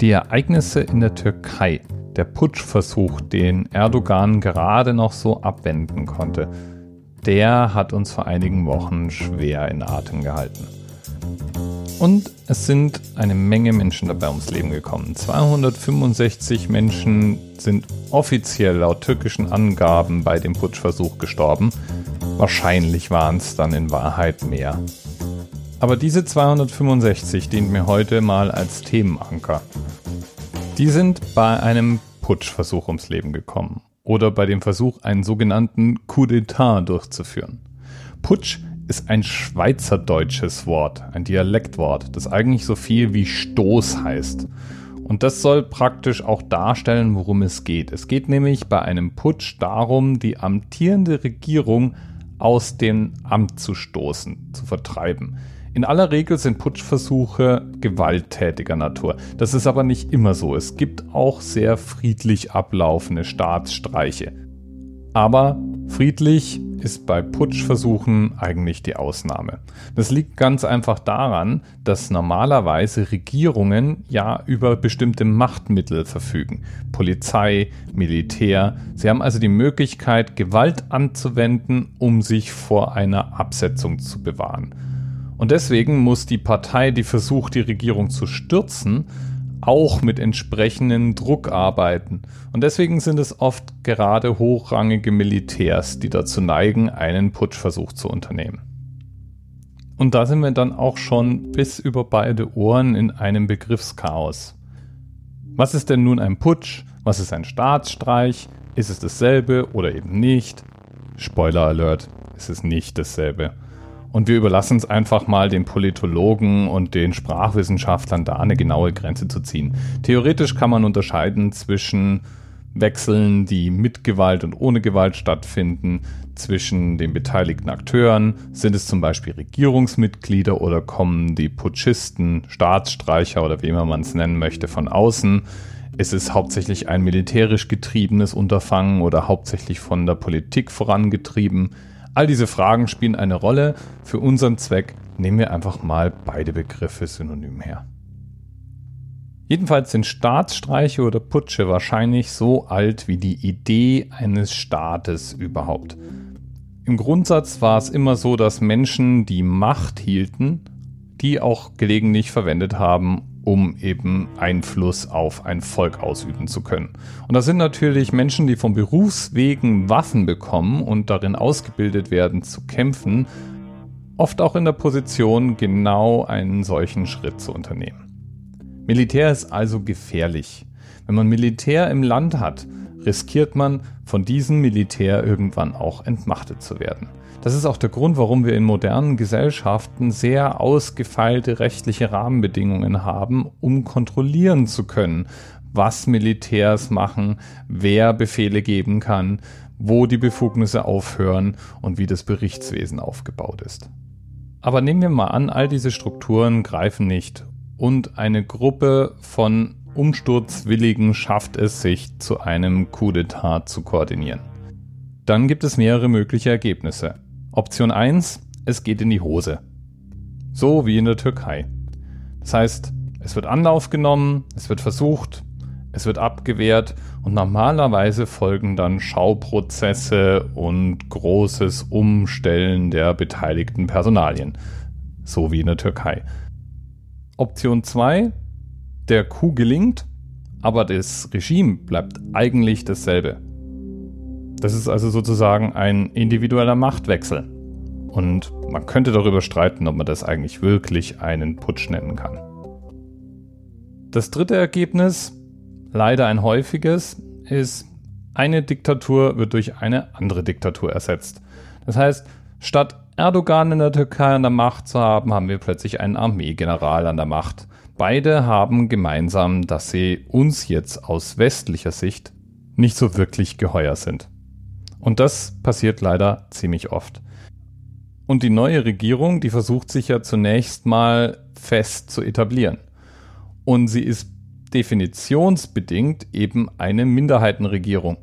Die Ereignisse in der Türkei, der Putschversuch, den Erdogan gerade noch so abwenden konnte, der hat uns vor einigen Wochen schwer in Atem gehalten. Und es sind eine Menge Menschen dabei ums Leben gekommen. 265 Menschen sind offiziell laut türkischen Angaben bei dem Putschversuch gestorben. Wahrscheinlich waren es dann in Wahrheit mehr. Aber diese 265 dient mir heute mal als Themenanker. Die sind bei einem Putschversuch ums Leben gekommen oder bei dem Versuch, einen sogenannten Coup d'etat durchzuführen. Putsch ist ein schweizerdeutsches Wort, ein Dialektwort, das eigentlich so viel wie Stoß heißt. Und das soll praktisch auch darstellen, worum es geht. Es geht nämlich bei einem Putsch darum, die amtierende Regierung aus dem Amt zu stoßen, zu vertreiben. In aller Regel sind Putschversuche gewalttätiger Natur. Das ist aber nicht immer so. Es gibt auch sehr friedlich ablaufende Staatsstreiche. Aber friedlich ist bei Putschversuchen eigentlich die Ausnahme. Das liegt ganz einfach daran, dass normalerweise Regierungen ja über bestimmte Machtmittel verfügen. Polizei, Militär. Sie haben also die Möglichkeit, Gewalt anzuwenden, um sich vor einer Absetzung zu bewahren. Und deswegen muss die Partei, die versucht, die Regierung zu stürzen, auch mit entsprechendem Druck arbeiten. Und deswegen sind es oft gerade hochrangige Militärs, die dazu neigen, einen Putschversuch zu unternehmen. Und da sind wir dann auch schon bis über beide Ohren in einem Begriffschaos. Was ist denn nun ein Putsch? Was ist ein Staatsstreich? Ist es dasselbe oder eben nicht? Spoiler Alert, es ist nicht dasselbe. Und wir überlassen es einfach mal den Politologen und den Sprachwissenschaftlern da eine genaue Grenze zu ziehen. Theoretisch kann man unterscheiden zwischen Wechseln, die mit Gewalt und ohne Gewalt stattfinden, zwischen den beteiligten Akteuren. Sind es zum Beispiel Regierungsmitglieder oder kommen die Putschisten, Staatsstreicher oder wie immer man es nennen möchte, von außen? Ist es hauptsächlich ein militärisch getriebenes Unterfangen oder hauptsächlich von der Politik vorangetrieben? All diese Fragen spielen eine Rolle. Für unseren Zweck nehmen wir einfach mal beide Begriffe synonym her. Jedenfalls sind Staatsstreiche oder Putsche wahrscheinlich so alt wie die Idee eines Staates überhaupt. Im Grundsatz war es immer so, dass Menschen, die Macht hielten, die auch gelegentlich verwendet haben, um eben Einfluss auf ein Volk ausüben zu können. Und das sind natürlich Menschen, die vom Berufswegen Waffen bekommen und darin ausgebildet werden zu kämpfen, oft auch in der Position, genau einen solchen Schritt zu unternehmen. Militär ist also gefährlich. Wenn man Militär im Land hat, riskiert man, von diesem Militär irgendwann auch entmachtet zu werden. Das ist auch der Grund, warum wir in modernen Gesellschaften sehr ausgefeilte rechtliche Rahmenbedingungen haben, um kontrollieren zu können, was Militärs machen, wer Befehle geben kann, wo die Befugnisse aufhören und wie das Berichtswesen aufgebaut ist. Aber nehmen wir mal an, all diese Strukturen greifen nicht und eine Gruppe von Umsturzwilligen schafft es, sich zu einem Coup d'etat zu koordinieren. Dann gibt es mehrere mögliche Ergebnisse. Option 1, es geht in die Hose. So wie in der Türkei. Das heißt, es wird Anlauf genommen, es wird versucht, es wird abgewehrt und normalerweise folgen dann Schauprozesse und großes Umstellen der beteiligten Personalien. So wie in der Türkei. Option 2, der Coup gelingt, aber das Regime bleibt eigentlich dasselbe. Das ist also sozusagen ein individueller Machtwechsel. Und man könnte darüber streiten, ob man das eigentlich wirklich einen Putsch nennen kann. Das dritte Ergebnis, leider ein häufiges, ist, eine Diktatur wird durch eine andere Diktatur ersetzt. Das heißt, statt Erdogan in der Türkei an der Macht zu haben, haben wir plötzlich einen Armeegeneral an der Macht. Beide haben gemeinsam, dass sie uns jetzt aus westlicher Sicht nicht so wirklich geheuer sind. Und das passiert leider ziemlich oft. Und die neue Regierung, die versucht sich ja zunächst mal fest zu etablieren. Und sie ist definitionsbedingt eben eine Minderheitenregierung.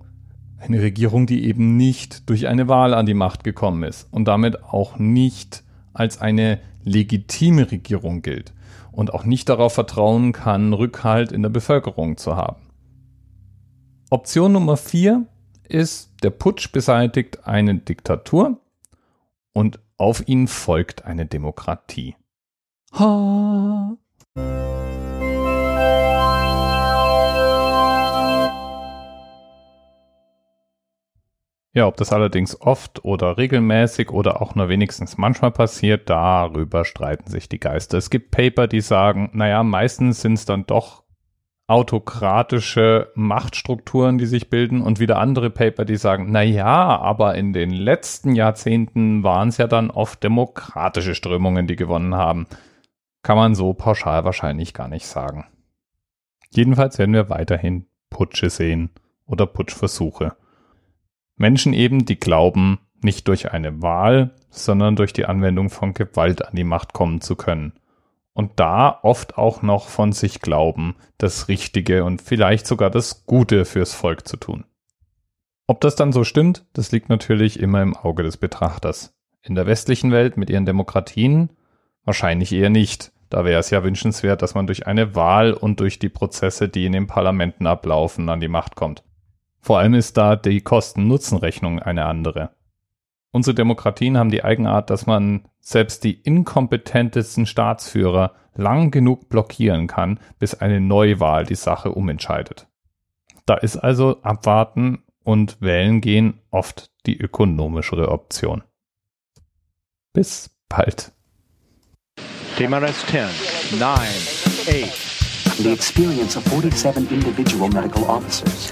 Eine Regierung, die eben nicht durch eine Wahl an die Macht gekommen ist und damit auch nicht als eine legitime Regierung gilt. und auch nicht darauf vertrauen kann, Rückhalt in der Bevölkerung zu haben. Option Nummer vier ist, der Putsch beseitigt eine Diktatur und auf ihn folgt eine Demokratie. Ha! Ja, ob das allerdings oft oder regelmäßig oder auch nur wenigstens manchmal passiert, darüber streiten sich die Geister. Es gibt Paper, die sagen, naja, meistens sind es dann doch autokratische Machtstrukturen, die sich bilden und wieder andere Paper, die sagen, naja, aber in den letzten Jahrzehnten waren es ja dann oft demokratische Strömungen, die gewonnen haben. Kann man so pauschal wahrscheinlich gar nicht sagen. Jedenfalls werden wir weiterhin Putsche sehen oder Putschversuche. Menschen eben, die glauben, nicht durch eine Wahl, sondern durch die Anwendung von Gewalt an die Macht kommen zu können. Und da oft auch noch von sich glauben, das Richtige und vielleicht sogar das Gute fürs Volk zu tun. Ob das dann so stimmt, das liegt natürlich immer im Auge des Betrachters. In der westlichen Welt mit ihren Demokratien wahrscheinlich eher nicht. Da wäre es ja wünschenswert, dass man durch eine Wahl und durch die Prozesse, die in den Parlamenten ablaufen, an die Macht kommt. Vor allem ist da die Kosten-Nutzen-Rechnung eine andere. Unsere Demokratien haben die Eigenart, dass man selbst die inkompetentesten Staatsführer lang genug blockieren kann, bis eine Neuwahl die Sache umentscheidet. Da ist also Abwarten und Wählen gehen oft die ökonomischere Option. Bis bald. TMRS 10, 9, 8. The experience of 47 individual medical officers